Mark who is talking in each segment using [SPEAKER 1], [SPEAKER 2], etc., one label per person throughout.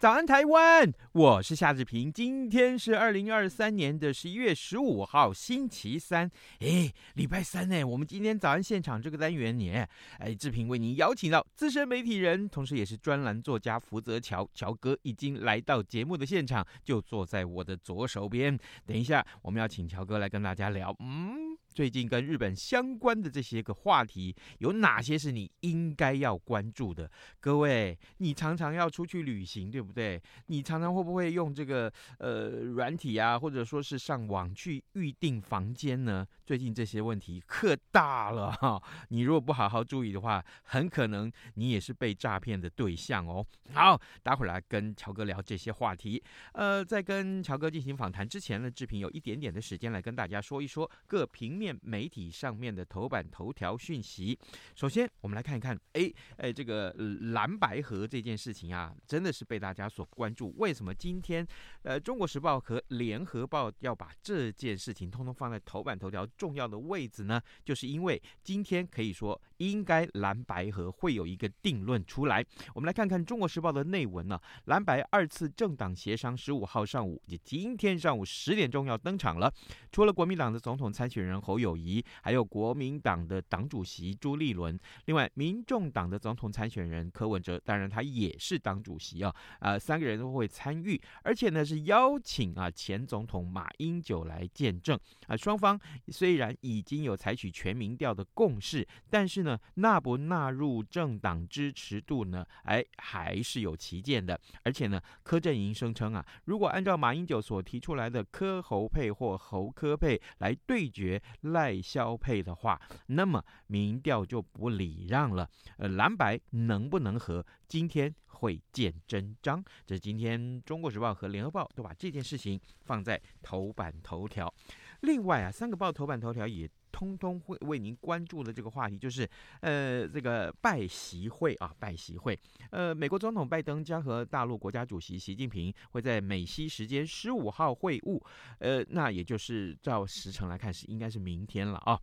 [SPEAKER 1] 早安，台湾！我是夏志平。今天是二零二三年的十一月十五号，星期三。哎，礼拜三呢，我们今天早安现场这个单元你，哎，志平为您邀请到资深媒体人，同时也是专栏作家福泽乔乔哥，已经来到节目的现场，就坐在我的左手边。等一下，我们要请乔哥来跟大家聊。嗯。最近跟日本相关的这些个话题，有哪些是你应该要关注的？各位，你常常要出去旅行，对不对？你常常会不会用这个呃软体啊，或者说是上网去预订房间呢？最近这些问题可大了哈！你如果不好好注意的话，很可能你也是被诈骗的对象哦。好，待会儿来跟乔哥聊这些话题。呃，在跟乔哥进行访谈之前呢，志平有一点点的时间来跟大家说一说各平面媒体上面的头版头条讯息。首先，我们来看一看，哎哎，这个蓝白河这件事情啊，真的是被大家所关注。为什么今天呃《中国时报》和《联合报》要把这件事情通通放在头版头条重要的位置呢？就是因为今天可以说应该蓝白河会有一个定论出来。我们来看看《中国时报》的内文呢、蓝白二次政党协商十五号上午，也今天上午十点钟要登场了。除了国民党的总统参选人侯侯友谊，还有国民党的党主席朱立伦，另外民众党的总统参选人柯文哲，当然他也是党主席啊，啊、三个人都会参与，而且呢是邀请啊前总统马英九来见证。啊，双方虽然已经有采取全民调的共识，但是呢纳不纳入政党支持度呢，哎还是有歧见的，而且呢柯阵营声称啊，如果按照马英九所提出来的柯侯配或侯柯配来对决。赖萧配的话，那么民调就不礼让了。呃，蓝白能不能和，今天会见真章。这今天《中国时报》和《联合报》都把这件事情放在头版头条。另外啊，三个报头版头条也通通会为您关注的这个话题，就是呃，这个拜习会啊，拜习会。呃，美国总统拜登将和大陆国家主席习近平会在美西时间十五号会晤，呃，那也就是照时辰来看是应该是明天了啊。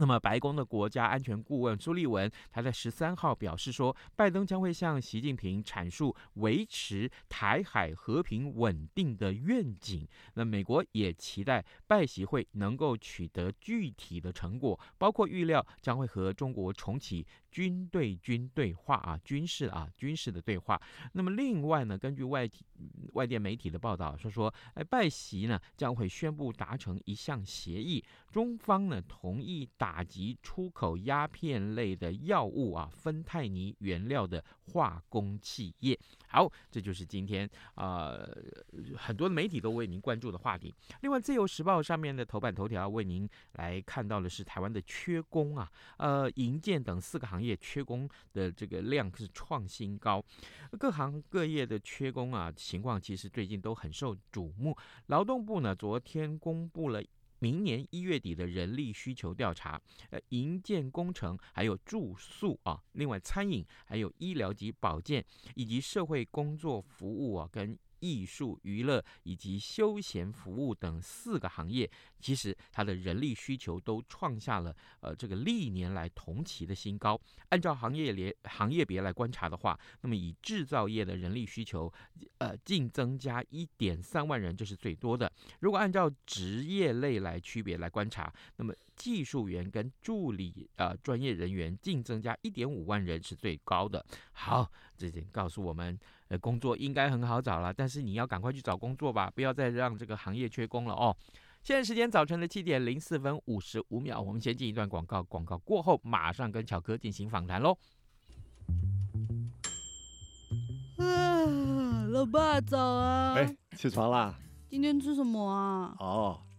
[SPEAKER 1] 那么，白宫的国家安全顾问朱立文，他在十三号表示说，拜登将会向习近平阐述维持台海和平稳定的愿景。那美国也期待拜习会能够取得具体的成果，包括预料将会和中国重启军对军对话啊，军事啊，军事的对话。那么另外呢，根据外体外电媒体的报道说说，哎，拜习呢将会宣布达成一项协议，中方呢同意打击出口鸦片类的药物啊，芬太尼原料的化工企业。好，这就是今天啊、呃、很多媒体都为您关注的话题。另外，《自由时报》上面的头版头条为您来看到的是台湾的缺工啊，呃，营建等四个行业缺工的这个量是创新高，各行各业的缺工啊情况其实最近都很受瞩目。劳动部呢昨天公布了。明年一月底的人力需求调查，呃，营建工程还有住宿啊，另外餐饮还有医疗及保健以及社会工作服务啊，跟。艺术、娱乐以及休闲服务等四个行业，其实它的人力需求都创下了呃这个历年来同期的新高。按照行业连行业别来观察的话，那么以制造业的人力需求，呃，净增加一点三万人，这是最多的。如果按照职业类来区别来观察，那么技术员跟助理呃专业人员净增加一点五万人是最高的。好，这点告诉我们。呃，工作应该很好找了，但是你要赶快去找工作吧，不要再让这个行业缺工了哦。现在时间早晨的七点零四分五十五秒，我们先进一段广告，广告过后马上跟巧哥进行访谈喽。
[SPEAKER 2] 啊，老爸早啊！
[SPEAKER 3] 哎，起床啦！
[SPEAKER 2] 今天吃什么啊？
[SPEAKER 3] 哦，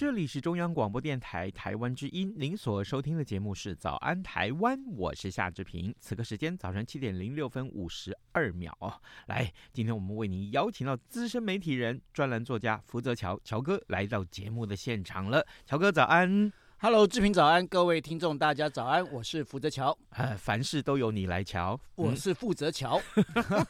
[SPEAKER 1] 这里是中央广播电台台湾之音，您所收听的节目是《早安台湾》，我是夏志平。此刻时间早上七点零六分五十二秒。来，今天我们为您邀请到资深媒体人、专栏作家福泽桥乔哥来到节目的现场了。乔哥，早安。
[SPEAKER 4] Hello，志平早安，各位听众大家早安，我是福泽乔。
[SPEAKER 1] 呃，凡事都由你来瞧，
[SPEAKER 4] 我是负责乔。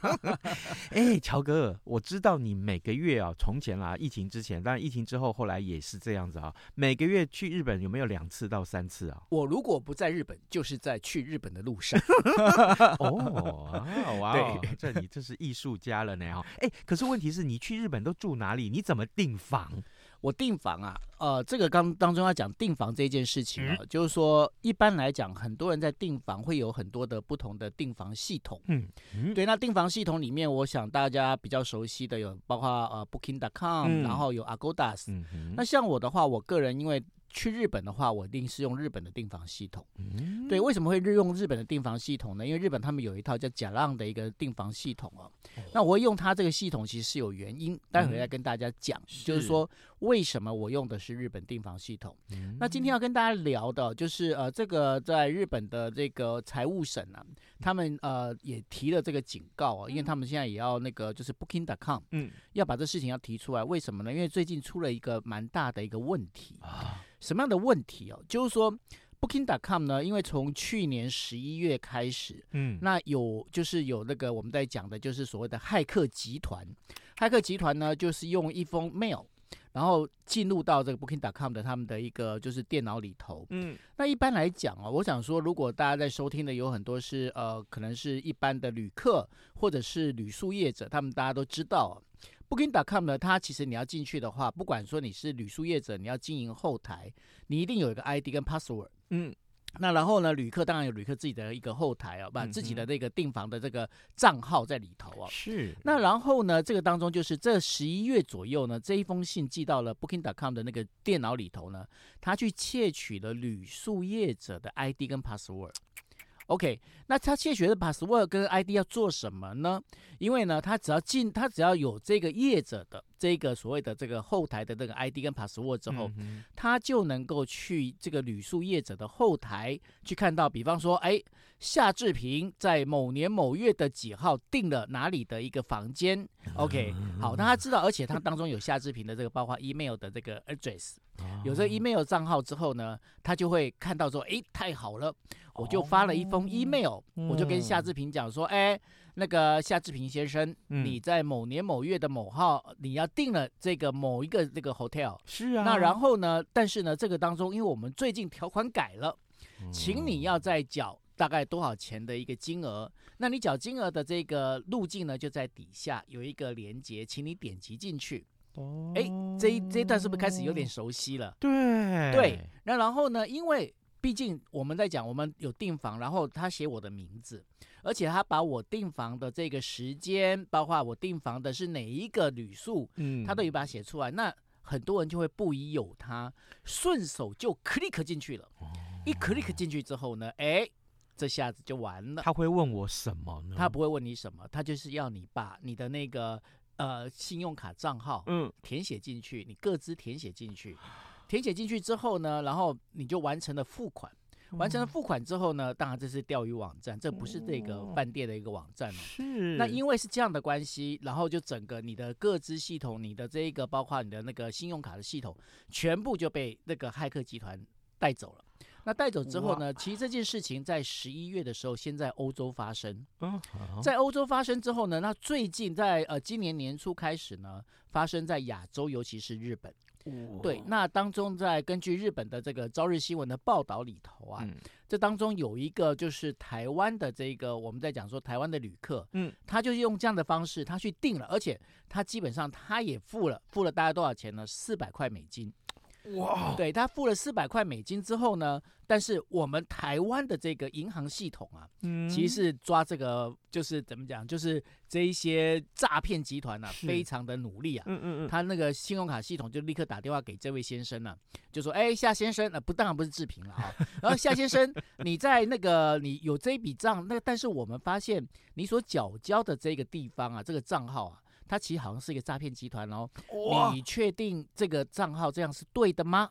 [SPEAKER 1] 哎，乔哥，我知道你每个月啊，从前啦，疫情之前，当然疫情之后，后来也是这样子啊，每个月去日本有没有两次到三次啊？
[SPEAKER 4] 我如果不在日本，就是在去日本的路上。
[SPEAKER 1] 哦，哇哦，这你这是艺术家了呢！哎，可是问题是你去日本都住哪里？你怎么订房？
[SPEAKER 4] 我订房啊，呃，这个刚当中要讲订房这件事情啊，嗯、就是说一般来讲，很多人在订房会有很多的不同的订房系统。嗯，嗯对，那订房系统里面，我想大家比较熟悉的有包括呃 Booking.com，、嗯、然后有 Agoda。嗯哼那像我的话，我个人因为。去日本的话，我一定是用日本的订房系统。嗯、对，为什么会日用日本的订房系统呢？因为日本他们有一套叫假浪的一个订房系统哦。哦那我会用它这个系统，其实是有原因，待会再跟大家讲，嗯、就是说为什么我用的是日本订房系统。嗯、那今天要跟大家聊的，就是呃，这个在日本的这个财务省啊，他们呃也提了这个警告啊，因为他们现在也要那个就是 Booking.com，嗯，要把这事情要提出来。为什么呢？因为最近出了一个蛮大的一个问题啊。什么样的问题哦？就是说，Booking.com 呢，因为从去年十一月开始，嗯，那有就是有那个我们在讲的，就是所谓的骇客集团。骇客集团呢，就是用一封 mail，然后进入到这个 Booking.com 的他们的一个就是电脑里头，嗯，那一般来讲啊，我想说，如果大家在收听的有很多是呃，可能是一般的旅客或者是旅宿业者，他们大家都知道。Booking.com 呢，它其实你要进去的话，不管说你是旅宿业者，你要经营后台，你一定有一个 ID 跟 password。嗯，那然后呢，旅客当然有旅客自己的一个后台啊，把自己的那个订房的这个账号在里头啊。是。那然后呢，这个当中就是这十一月左右呢，这一封信寄到了 Booking.com 的那个电脑里头呢，他去窃取了旅宿业者的 ID 跟 password。OK，那他窃取的 password 跟 ID 要做什么呢？因为呢，他只要进，他只要有这个业者的这个所谓的这个后台的这个 ID 跟 password 之后，嗯、他就能够去这个旅宿业者的后台去看到，比方说，哎，夏志平在某年某月的几号订了哪里的一个房间。OK，好，那他知道，而且他当中有夏志平的这个包括 email 的这个 address，有这个 email 账号之后呢，他就会看到说，哎，太好了。我就发了一封 email，、嗯、我就跟夏志平讲说，哎，那个夏志平先生，嗯、你在某年某月的某号，你要订了这个某一个这个 hotel，是啊。那然后呢，但是呢，这个当中，因为我们最近条款改了，嗯、请你要再缴大概多少钱的一个金额。那你缴金额的这个路径呢，就在底下有一个连接，请你点击进去。哦，哎，这一这一段是不是开始有点熟悉了？对对。那然后呢，因为毕竟我们在讲，我们有订房，然后他写我的名字，而且他把我订房的这个时间，包括我订房的是哪一个旅宿，嗯，他都有把它写出来。那很多人就会不疑有他，顺手就 click 进去了。一 click 进去之后呢，哎，这下子就完了。
[SPEAKER 1] 他会问我什么呢？
[SPEAKER 4] 他不会问你什么，他就是要你把你的那个呃信用卡账号嗯填写进去，你各自填写进去，填写进去之后呢，然后你就完成了付款。完成了付款之后呢，当然这是钓鱼网站，这不是这个饭店的一个网站哦。
[SPEAKER 1] 是。
[SPEAKER 4] 那因为是这样的关系，然后就整个你的各资系统、你的这一个包括你的那个信用卡的系统，全部就被那个骇客集团带走了。那带走之后呢，其实这件事情在十一月的时候先在欧洲发生。在欧洲发生之后呢，那最近在呃今年年初开始呢，发生在亚洲，尤其是日本。对，那当中在根据日本的这个朝日新闻的报道里头啊，嗯、这当中有一个就是台湾的这个我们在讲说台湾的旅客，嗯，他就是用这样的方式他去订了，而且他基本上他也付了，付了大概多少钱呢？四百块美金。哇，对，他付了四百块美金之后呢，但是我们台湾的这个银行系统啊，嗯，其实是抓这个就是怎么讲，就是这一些诈骗集团呢、啊，非常的努力啊，嗯嗯嗯，他那个信用卡系统就立刻打电话给这位先生呢、啊，就说，哎，夏先生，呃，不，当然不是志平了啊，然后夏先生，你在那个你有这一笔账，那但是我们发现你所缴交的这个地方啊，这个账号啊。他其实好像是一个诈骗集团哦，你确定这个账号这样是对的吗？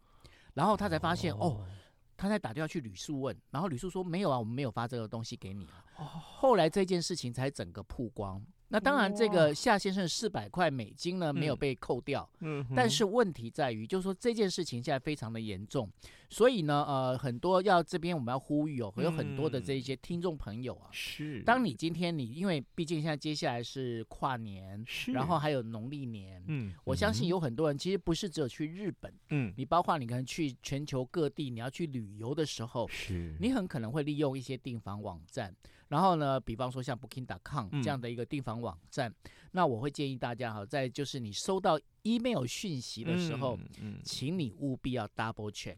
[SPEAKER 4] 然后他才发现哦，他才打电话去吕素问，然后吕素说没有啊，我们没有发这个东西给你啊。后来这件事情才整个曝光。那当然，这个夏先生四百块美金呢没有被扣掉，嗯，但是问题在于，就是说这件事情现在非常的严重，所以呢，呃，很多要这边我们要呼吁哦，有很多的这一些听众朋友啊，是，当你今天你因为毕竟现在接下来是跨年，是，然后还有农历年，嗯，我相信有很多人其实不是只有去日本，嗯，你包括你可能去全球各地，你要去旅游的时候，是，你很可能会利用一些订房网站。然后呢，比方说像 Booking.com 这样的一个订房网站，嗯、那我会建议大家哈，在就是你收到 email 讯息的时候，嗯嗯、请你务必要 double check。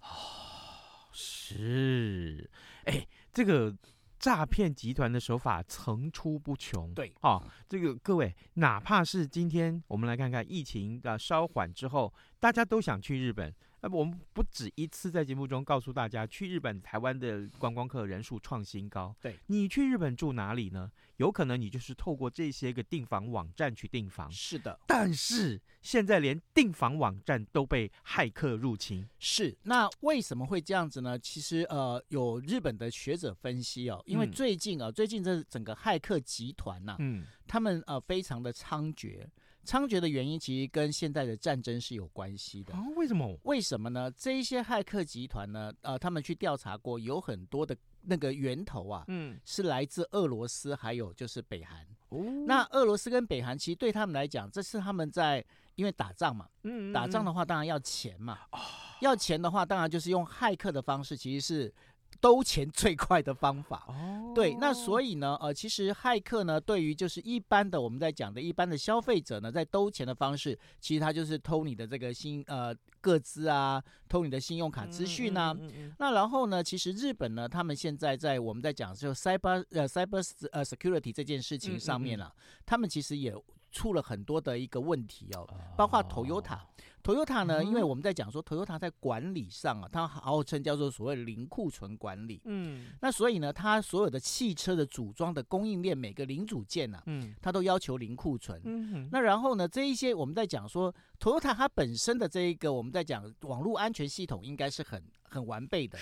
[SPEAKER 1] 哦，是，哎，这个诈骗集团的手法层出不穷。对，哦，这个各位，哪怕是今天我们来看看疫情的稍缓之后，大家都想去日本。那我们不止一次在节目中告诉大家，去日本、台湾的观光客人数创新高。对，你去日本住哪里呢？有可能你就是透过这些个订房网站去订房。是的，但是现在连订房网站都被骇客入侵。是，那为什么会这样子呢？其实呃，有日本的学者分析哦，因为最近啊，最近这整个骇客集团呐，嗯，他们呃非常的猖獗。猖獗的原因其实跟现在的战争是有关系的啊？为什么？为什么呢？这一些骇客集团呢？呃，他们去调查过，有很多的那个源头啊，嗯，是来自俄罗斯，还有就是北韩。哦，那俄罗斯跟北韩其实对他们来讲，这是他们在因为打仗嘛，嗯，打仗的话当然要钱嘛，哦，要钱的话当然就是用骇客的方式，其实是。兜钱最快的方法。哦，对，那所以呢，呃，其实骇客呢，对于就是一般的我们在讲的一般的消费者呢，在兜钱的方式，其实他就是偷你的这个信呃个资啊，偷你的信用卡资讯啊。嗯嗯嗯嗯、那然后呢，其实日本呢，他们现在在我们在讲就 cyber 呃 cyber 呃 security 这件事情上面啊，嗯嗯嗯、他们其实也出了很多的一个问题哦，包括 Toyota。Toyota 呢，因为我们在讲说 Toyota 在管理上啊，它号称叫做所谓零库存管理。嗯，那所以呢，它所有的汽车的组装的供应链每个零组件呢，嗯，它都要求零库存。嗯，那然后呢，这一些我们在讲说 Toyota 它本身的这一个我们在讲网络安全系统应该是很很完备的。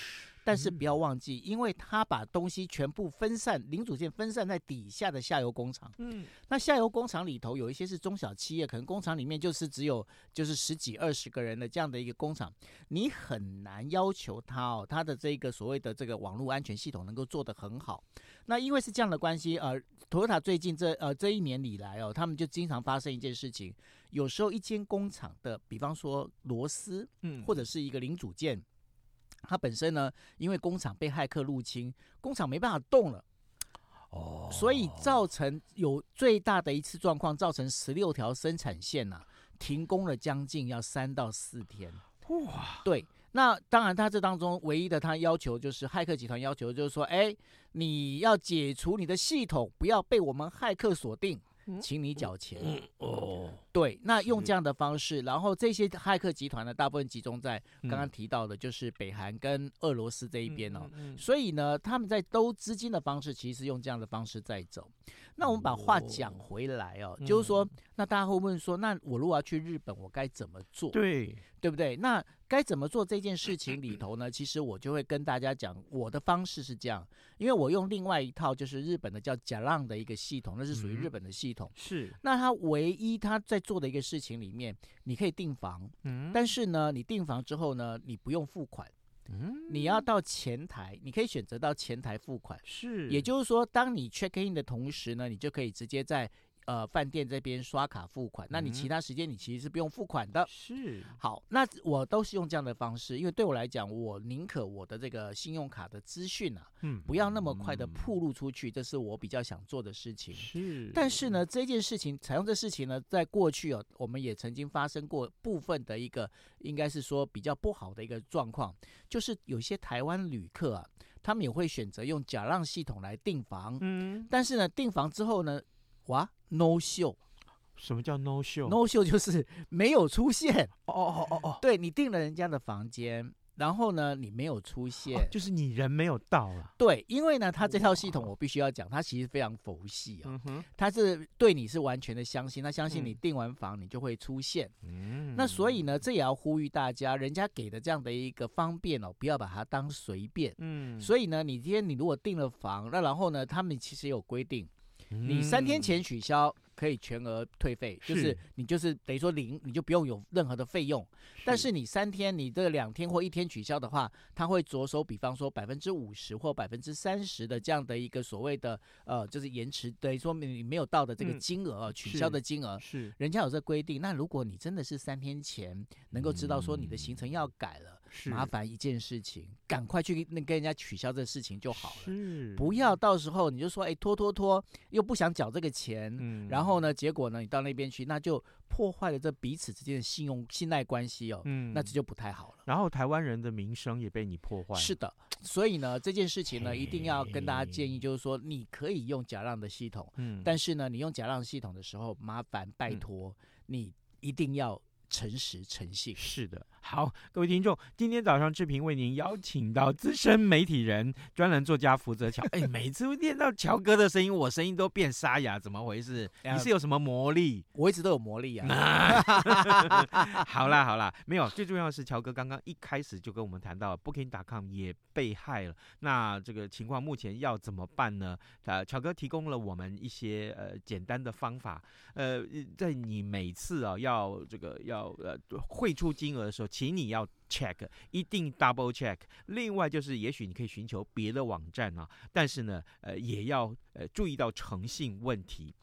[SPEAKER 1] 但是不要忘记，因为他把东西全部分散，零组件分散在底下的下游工厂。嗯，那下游工厂里头有一些是中小企业，可能工厂里面就是只有就是十几二十个人的这样的一个工厂，你很难要求他哦，他的这个所谓的这个网络安全系统能够做得很好。那因为是这样的关系，呃，Toyota 最近这呃这一年以来哦，他们就经常发生一件事情，有时候一间工厂的，比方说螺丝，嗯，或者是一个零组件。它本身呢，因为工厂被骇客入侵，工厂没办法动了，哦，所以造成有最大的一次状况，造成十六条生产线呐、啊、停工了将近要三到四天。哇，对。
[SPEAKER 4] 那当然，他这当中唯一的他要求就是骇客集团要求就是说，哎，你要解除你的系统，不要被我们骇客锁定。请你缴钱、嗯、哦，对，那用这样的方式，然后这些骇客集团呢，大部分集中在刚刚提到的，就是北韩跟俄罗斯这一边哦，嗯嗯嗯、所以呢，他们在兜资金的方式，其实用这样的方式在走。那我们把话讲回来哦，哦就是说，那大家会问说，那我如果要去日本，我该怎么做？
[SPEAKER 1] 对，
[SPEAKER 4] 对不对？那该怎么做这件事情里头呢？其实我就会跟大家讲，我的方式是这样，因为我用另外一套就是日本的叫 JALAN 的一个系统，那是属于日本的系统。
[SPEAKER 1] 是。
[SPEAKER 4] 那它唯一它在做的一个事情里面，你可以订房，嗯，但是呢，你订房之后呢，你不用付款。嗯，你要到前台，你可以选择到前台付款，
[SPEAKER 1] 是，
[SPEAKER 4] 也就是说，当你 check in 的同时呢，你就可以直接在。呃，饭店这边刷卡付款，那你其他时间你其实是不用付款的。
[SPEAKER 1] 是，
[SPEAKER 4] 好，那我都是用这样的方式，因为对我来讲，我宁可我的这个信用卡的资讯啊，嗯，不要那么快的暴露出去，这是我比较想做的事情。
[SPEAKER 1] 是，
[SPEAKER 4] 但是呢，这件事情采用这事情呢，在过去哦，我们也曾经发生过部分的一个，应该是说比较不好的一个状况，就是有些台湾旅客啊，他们也会选择用假让系统来订房，嗯，但是呢，订房之后呢，哇。No show，
[SPEAKER 1] 什么叫 no show？No
[SPEAKER 4] show 就是没有出现。
[SPEAKER 1] 哦哦哦哦，
[SPEAKER 4] 对，你订了人家的房间，然后呢，你没有出现，哦、
[SPEAKER 1] 就是你人没有到了。
[SPEAKER 4] 对，因为呢，他这套系统我必须要讲，他其实非常佛系啊、哦。他、嗯、是对你是完全的相信，他相信你订完房你就会出现。嗯，那所以呢，这也要呼吁大家，人家给的这样的一个方便哦，不要把它当随便。嗯，所以呢，你今天你如果订了房，那然后呢，他们其实有规定。你三天前取消可以全额退费，就是你就是等于说零，你就不用有任何的费用。但是你三天，你这两天或一天取消的话，他会着手，比方说百分之五十或百分之三十的这样的一个所谓的呃，就是延迟，等于说你没有到的这个金额，取消的金额是人家有这规定。那如果你真的是三天前能够知道说你的行程要改了。麻烦一件事情，赶快去那跟人家取消这个事情就好了，是不要到时候你就说哎拖拖拖，又不想缴这个钱，嗯，然后呢，结果呢，你到那边去，那就破坏了这彼此之间的信用信赖关系哦，嗯，那这就不太好了。
[SPEAKER 1] 然后台湾人的名声也被你破坏。
[SPEAKER 4] 是的，所以呢，这件事情呢，一定要跟大家建议，就是说你可以用假让的系统，嗯，但是呢，你用假让系统的时候，麻烦拜托、嗯、你一定要。诚实诚信，
[SPEAKER 1] 是的。好，各位听众，今天早上志平为您邀请到资深媒体人、专栏作家福泽乔。哎，每次念到乔哥的声音，我声音都变沙哑，怎么回事？你是有什么魔力？
[SPEAKER 4] 我一直都有魔力啊。
[SPEAKER 1] 好啦好啦，没有，最重要的是乔哥刚刚一开始就跟我们谈到，Booking.com 也被害了。那这个情况目前要怎么办呢？呃，乔哥提供了我们一些呃简单的方法。呃，在你每次啊要这个要要呃汇出金额的时候，请你要 check，一定 double check。另外就是，也许你可以寻求别的网站啊，但是呢，呃，也要呃注意到诚信问题。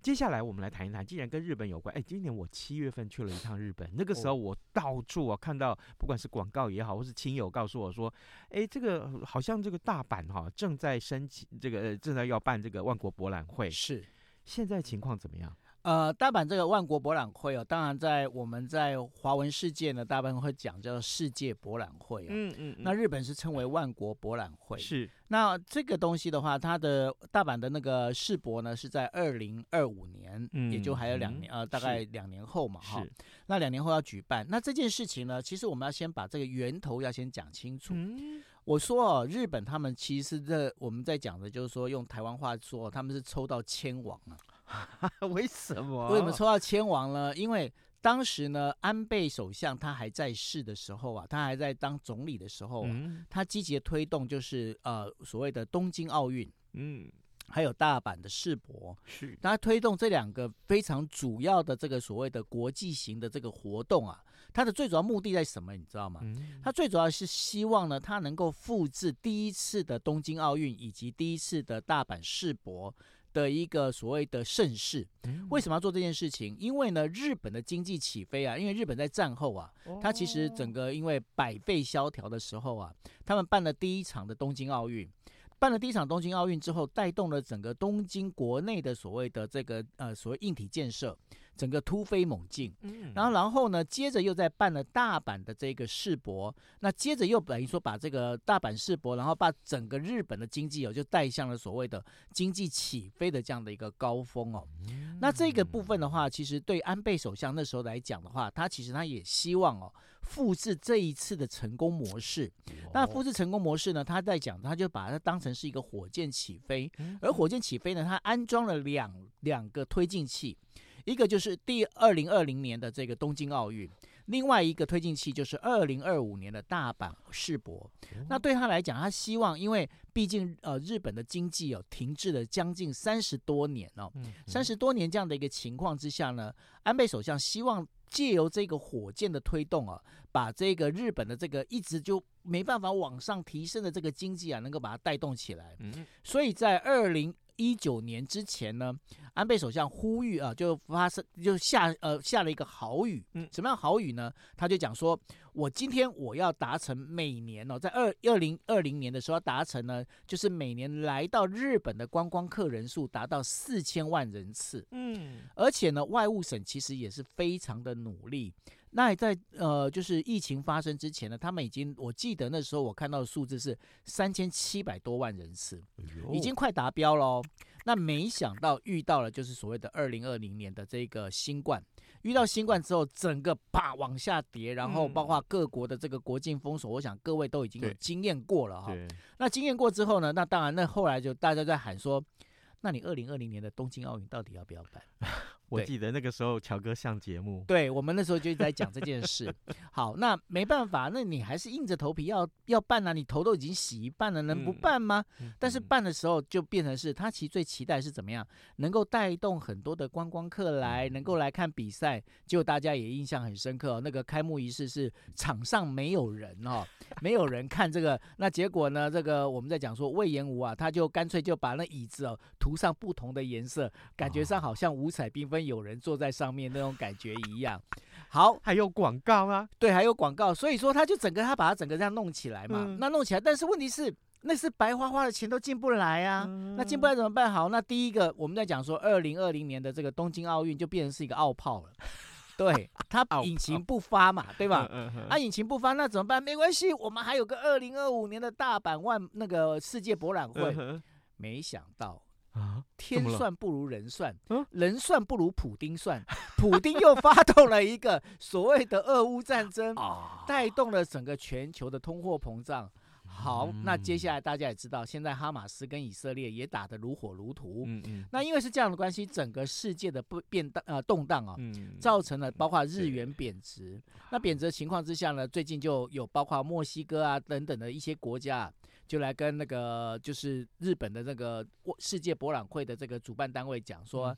[SPEAKER 1] 接下来我们来谈一谈，既然跟日本有关，哎，今年我七月份去了一趟日本，那个时候我到处啊看到，不管是广告也好，或是亲友告诉我说，哎，这个好像这个大阪哈、啊、正在申请这个正在要办这个万国博览会，
[SPEAKER 4] 是
[SPEAKER 1] 现在情况怎么样？
[SPEAKER 4] 呃，大阪这个万国博览会哦，当然在我们在华文世界呢，大部分会讲叫世界博览会哦。嗯嗯。那日本是称为万国博览会。
[SPEAKER 1] 是。
[SPEAKER 4] 那这个东西的话，它的大阪的那个世博呢，是在二零二五年，嗯，也就还有两年，呃，大概两年后嘛，哈。是。那两年后要举办，那这件事情呢，其实我们要先把这个源头要先讲清楚。嗯。我说哦，日本他们其实这我们在讲的就是说，用台湾话说，他们是抽到千王啊。
[SPEAKER 1] 为什么？
[SPEAKER 4] 为什么抽到千王呢？因为当时呢，安倍首相他还在世的时候啊，他还在当总理的时候啊，嗯、他积极的推动就是呃所谓的东京奥运，嗯，还有大阪的世博，是他推动这两个非常主要的这个所谓的国际型的这个活动啊，他的最主要目的在什么？你知道吗？嗯、他最主要是希望呢，他能够复制第一次的东京奥运以及第一次的大阪世博。的一个所谓的盛世，为什么要做这件事情？因为呢，日本的经济起飞啊，因为日本在战后啊，它其实整个因为百废萧条的时候啊，他们办了第一场的东京奥运，办了第一场东京奥运之后，带动了整个东京国内的所谓的这个呃所谓硬体建设，整个突飞猛进。嗯然后，然后呢，接着又在办了大阪的这个世博，那接着又等于说把这个大阪世博，然后把整个日本的经济哦，就带向了所谓的经济起飞的这样的一个高峰哦。那这个部分的话，其实对安倍首相那时候来讲的话，他其实他也希望哦。复制这一次的成功模式，那复制成功模式呢？他在讲，他就把它当成是一个火箭起飞，而火箭起飞呢，它安装了两两个推进器，一个就是第二零二零年的这个东京奥运，另外一个推进器就是二零二五年的大阪世博。那对他来讲，他希望，因为毕竟呃日本的经济有停滞了将近三十多年哦，三十多年这样的一个情况之下呢，安倍首相希望。借由这个火箭的推动啊，把这个日本的这个一直就没办法往上提升的这个经济啊，能够把它带动起来。嗯，所以在二零一九年之前呢，安倍首相呼吁啊，就发生就下呃下了一个豪语。嗯，什么样豪语呢？他就讲说。我今天我要达成每年哦，在二二零二零年的时候要达成呢，就是每年来到日本的观光客人数达到四千万人次。嗯，而且呢，外务省其实也是非常的努力。那在呃，就是疫情发生之前呢，他们已经我记得那时候我看到的数字是三千七百多万人次，已经快达标了哦。那没想到遇到了就是所谓的二零二零年的这个新冠。遇到新冠之后，整个啪往下跌，然后包括各国的这个国境封锁，我想各位都已经有经验过了哈。那经验过之后呢，那当然，那后来就大家在喊说，那你二零二零年的东京奥运到底要不要办？
[SPEAKER 1] 我记得那个时候乔哥上节目，
[SPEAKER 4] 对，我们那时候就在讲这件事。好，那没办法，那你还是硬着头皮要要办啊！你头都已经洗一半了，能不办吗？嗯、但是办的时候就变成是他其实最期待是怎么样，能够带动很多的观光客来，能够来看比赛。结果大家也印象很深刻，那个开幕仪式是场上没有人哦，没有人看这个。那结果呢？这个我们在讲说魏延吾啊，他就干脆就把那椅子哦涂上不同的颜色，感觉上好像五彩缤纷。有人坐在上面那种感觉一样，好，
[SPEAKER 1] 还有广告啊，
[SPEAKER 4] 对，还有广告，所以说他就整个他把它整个这样弄起来嘛，嗯、那弄起来，但是问题是那是白花花的钱都进不来啊，嗯、那进不来怎么办？好，那第一个我们在讲说二零二零年的这个东京奥运就变成是一个奥炮了，对，它引擎不发嘛，对吧？啊，引擎不发那怎么办？没关系，我们还有个二零二五年的大阪万那个世界博览会，嗯、没想到。啊！天算不如人算，人算不如普丁算，普丁又发动了一个所谓的俄乌战争，带动了整个全球的通货膨胀。好，那接下来大家也知道，现在哈马斯跟以色列也打得如火如荼。嗯嗯。那因为是这样的关系，整个世界的不变动呃动荡啊，造成了包括日元贬值。那贬值的情况之下呢，最近就有包括墨西哥啊等等的一些国家。就来跟那个就是日本的那个世界博览会的这个主办单位讲说，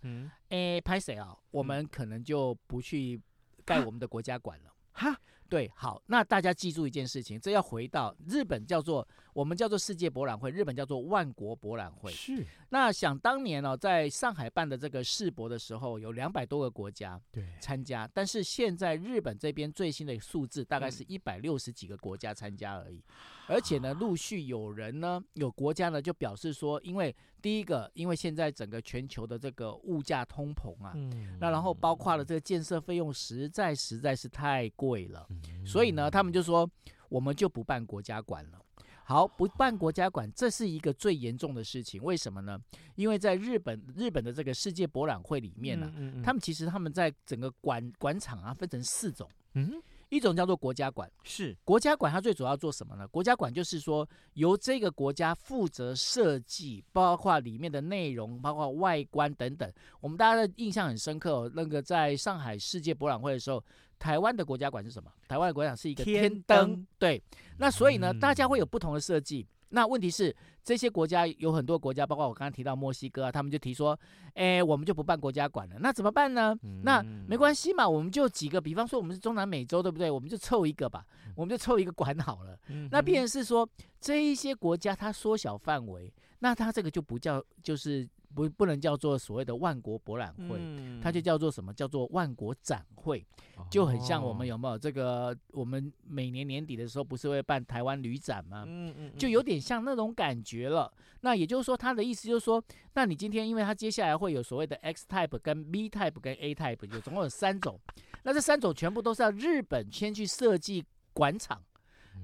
[SPEAKER 4] 哎，拍谁啊？我们可能就不去盖我们的国家馆了。哈，对，好，那大家记住一件事情，这要回到日本叫做。我们叫做世界博览会，日本叫做万国博览会。是。那想当年呢、哦，在上海办的这个世博的时候，有两百多个国家参加。对。但是现在日本这边最新的数字大概是一百六十几个国家参加而已。嗯、而且呢，陆续有人呢，有国家呢就表示说，因为第一个，因为现在整个全球的这个物价通膨啊，嗯、那然后包括了这个建设费用实在实在是太贵了，嗯、所以呢，他们就说我们就不办国家馆了。好，不办国家馆，这是一个最严重的事情。为什么呢？因为在日本，日本的这个世界博览会里面呢、啊，嗯嗯嗯、他们其实他们在整个馆馆场啊，分成四种。嗯。一种叫做国家馆，是国家馆，它最主要做什么呢？国家馆就是说由这个国家负责设计，包括里面的内容，包括外观等等。我们大家的印象很深刻哦，那个在上海世界博览会的时候，台湾的国家馆是什么？台湾的国家馆是一个天灯，天对。那所以呢，嗯、大家会有不同的设计。那问题是，这些国家有很多国家，包括我刚刚提到墨西哥啊，他们就提说，哎，我们就不办国家馆了。那怎么办呢？嗯、那没关系嘛，我们就几个，比方说我们是中南美洲，对不对？我们就凑一个吧，我们就凑一个馆好了。嗯、那必然是说，这一些国家它缩小范围，那它这个就不叫，就是不不能叫做所谓的万国博览会，
[SPEAKER 1] 嗯、
[SPEAKER 4] 它就叫做什么？叫做万国展会，就很像我们有没有这个？我们每年年底的时候不是会办台湾旅展吗？
[SPEAKER 1] 嗯嗯，
[SPEAKER 4] 就有点像那种感觉了。那也就是说，他的意思就是说，那你今天因为他接下来会有所谓的 X type 跟 B type 跟 A type，有总共有三种，那这三种全部都是要日本先去设计馆场。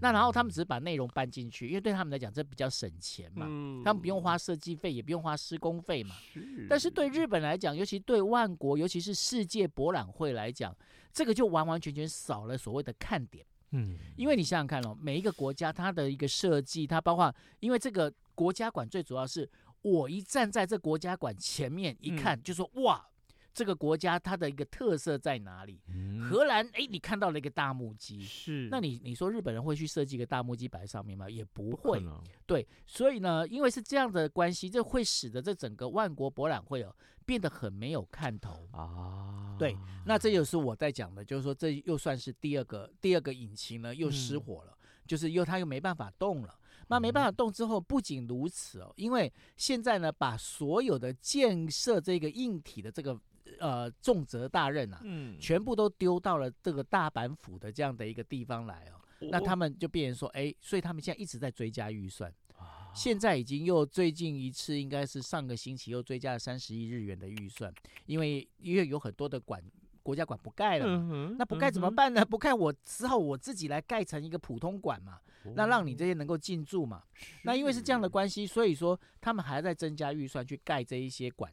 [SPEAKER 4] 那然后他们只是把内容搬进去，因为对他们来讲这比较省钱嘛，嗯、他们不用花设计费，也不用花施工费嘛。是。但是对日本来讲，尤其对万国，尤其是世界博览会来讲，这个就完完全全少了所谓的看点。嗯。因为你想想看哦，每一个国家它的一个设计，它包括因为这个国家馆最主要是我一站在这国家馆前面一看，就说、嗯、哇。这个国家它的一个特色在哪里？嗯、荷兰，哎，你看到了一个大木屐，是。那你你说日本人会去设计一个大木屐摆在上面吗？也不会。不对，所以呢，因为是这样的关系，这会使得这整个万国博览会哦变得很没有看头啊。对，那这就是我在讲的，就是说这又算是第二个第二个引擎呢又失火了，嗯、就是又它又没办法动了。那没办法动之后，不仅如此哦，因为现在呢，把所有的建设这个硬体的这个。呃，重责大任啊，嗯，全部都丢到了这个大阪府的这样的一个地方来哦。哦那他们就变成说，哎，所以他们现在一直在追加预算，啊、现在已经又最近一次应该是上个星期又追加了三十亿日元的预算，因为因为有很多的馆国家馆不盖了嘛，嗯、那不盖怎么办呢？嗯、不盖我只好我自己来盖成一个普通馆嘛，哦、那让你这些能够进驻嘛。那因为是这样的关系，所以说他们还在增加预算去盖这一些馆，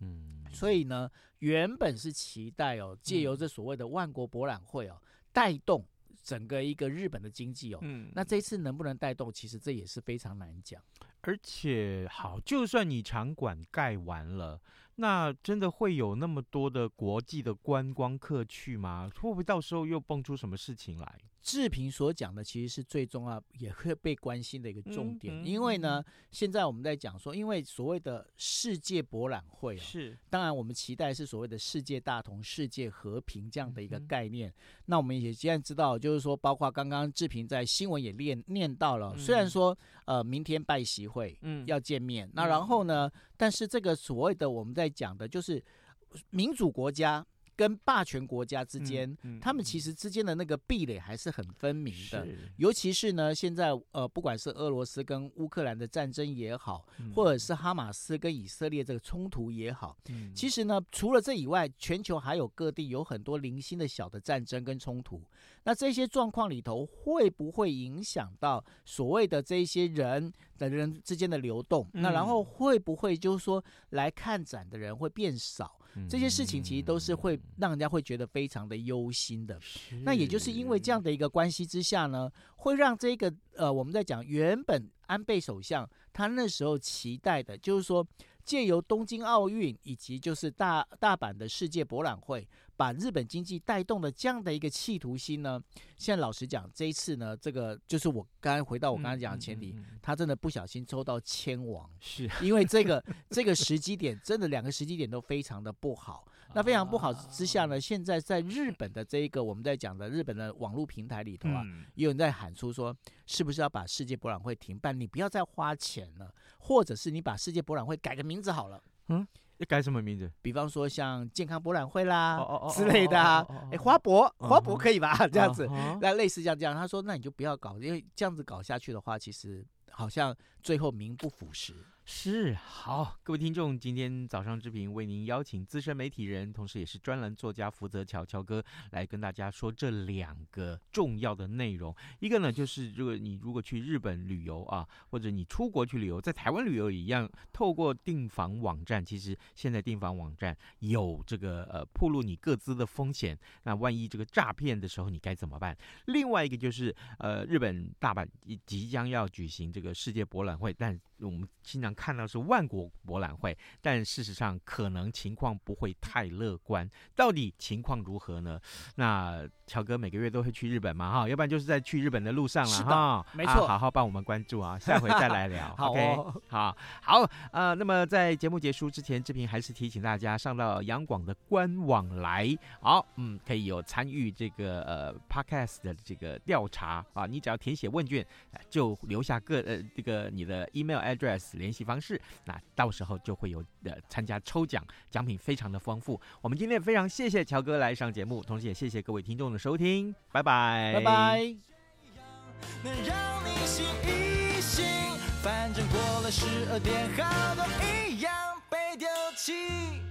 [SPEAKER 4] 嗯。所以呢，原本是期待哦，借由这所谓的万国博览会哦，带动整个一个日本的经济哦。嗯，那这次能不能带动，其实这也是非常难讲。
[SPEAKER 1] 而且，好，就算你场馆盖完了。那真的会有那么多的国际的观光客去吗？会不会到时候又蹦出什么事情来？
[SPEAKER 4] 志平所讲的其实是最重要也会被关心的一个重点，嗯嗯、因为呢，现在我们在讲说，因为所谓的世界博览会、啊、是，当然我们期待是所谓的世界大同、世界和平这样的一个概念。嗯、那我们也现在知道，就是说，包括刚刚志平在新闻也念念到了，嗯、虽然说呃明天拜习会嗯要见面，嗯、那然后呢，但是这个所谓的我们在讲的就是民主国家跟霸权国家之间，嗯嗯、他们其实之间的那个壁垒还是很分明的。尤其是呢，现在呃，不管是俄罗斯跟乌克兰的战争也好，嗯、或者是哈马斯跟以色列这个冲突也好，嗯、其实呢，除了这以外，全球还有各地有很多零星的小的战争跟冲突。那这些状况里头，会不会影响到所谓的这些人的人之间的流动？嗯、那然后会不会就是说来看展的人会变少？这些事情其实都是会让人家会觉得非常的忧心的。那也就是因为这样的一个关系之下呢，会让这个呃，我们在讲原本安倍首相他那时候期待的，就是说借由东京奥运以及就是大大阪的世界博览会。把日本经济带动的这样的一个企图心呢，现在老实讲，这一次呢，这个就是我刚才回到我刚才讲的前提，嗯嗯嗯、他真的不小心抽到千王，是因为这个这个时机点真的两个时机点都非常的不好。那非常不好之下呢，现在在日本的这一个我们在讲的日本的网络平台里头啊，有人在喊出说，是不是要把世界博览会停办？你不要再花钱了，或者是你把世界博览会改个名字好了。嗯。
[SPEAKER 1] 要改什么名字？
[SPEAKER 4] 比方说像健康博览会啦之类的啊，哎，花博花博可以吧？这样子，那类似像这样，他说，那你就不要搞，因为这样子搞下去的话，其实好像最后名不符实。
[SPEAKER 1] 是好，各位听众，今天早上之平为您邀请资深媒体人，同时也是专栏作家福泽乔乔哥来跟大家说这两个重要的内容。一个呢，就是如果你如果去日本旅游啊，或者你出国去旅游，在台湾旅游也一样，透过订房网站，其实现在订房网站有这个呃，铺露你各自的风险。那万一这个诈骗的时候，你该怎么办？另外一个就是呃，日本大阪即将要举行这个世界博览会，但我们经常看到是万国博览会，但事实上可能情况不会太乐观。到底情况如何呢？那乔哥每个月都会去日本嘛？哈，要不然就是在去日本的路上了哈。
[SPEAKER 4] 没错，
[SPEAKER 1] 好好帮我们关注啊，下回再来聊。
[SPEAKER 4] 好哦、
[SPEAKER 1] OK，好，好，呃，那么在节目结束之前，志平还是提醒大家上到央广的官网来，好，嗯，可以有参与这个呃 Podcast 的这个调查啊，你只要填写问卷，就留下个呃这个你的 email。Address 联系方式，那到时候就会有呃参加抽奖，奖品非常的丰富。我们今天也非常谢谢乔哥来上节目，同时也谢谢各位听众的收听，拜拜，
[SPEAKER 4] 拜拜。
[SPEAKER 5] 能让你醒一醒，反正过了十二点，好多一样被丢弃。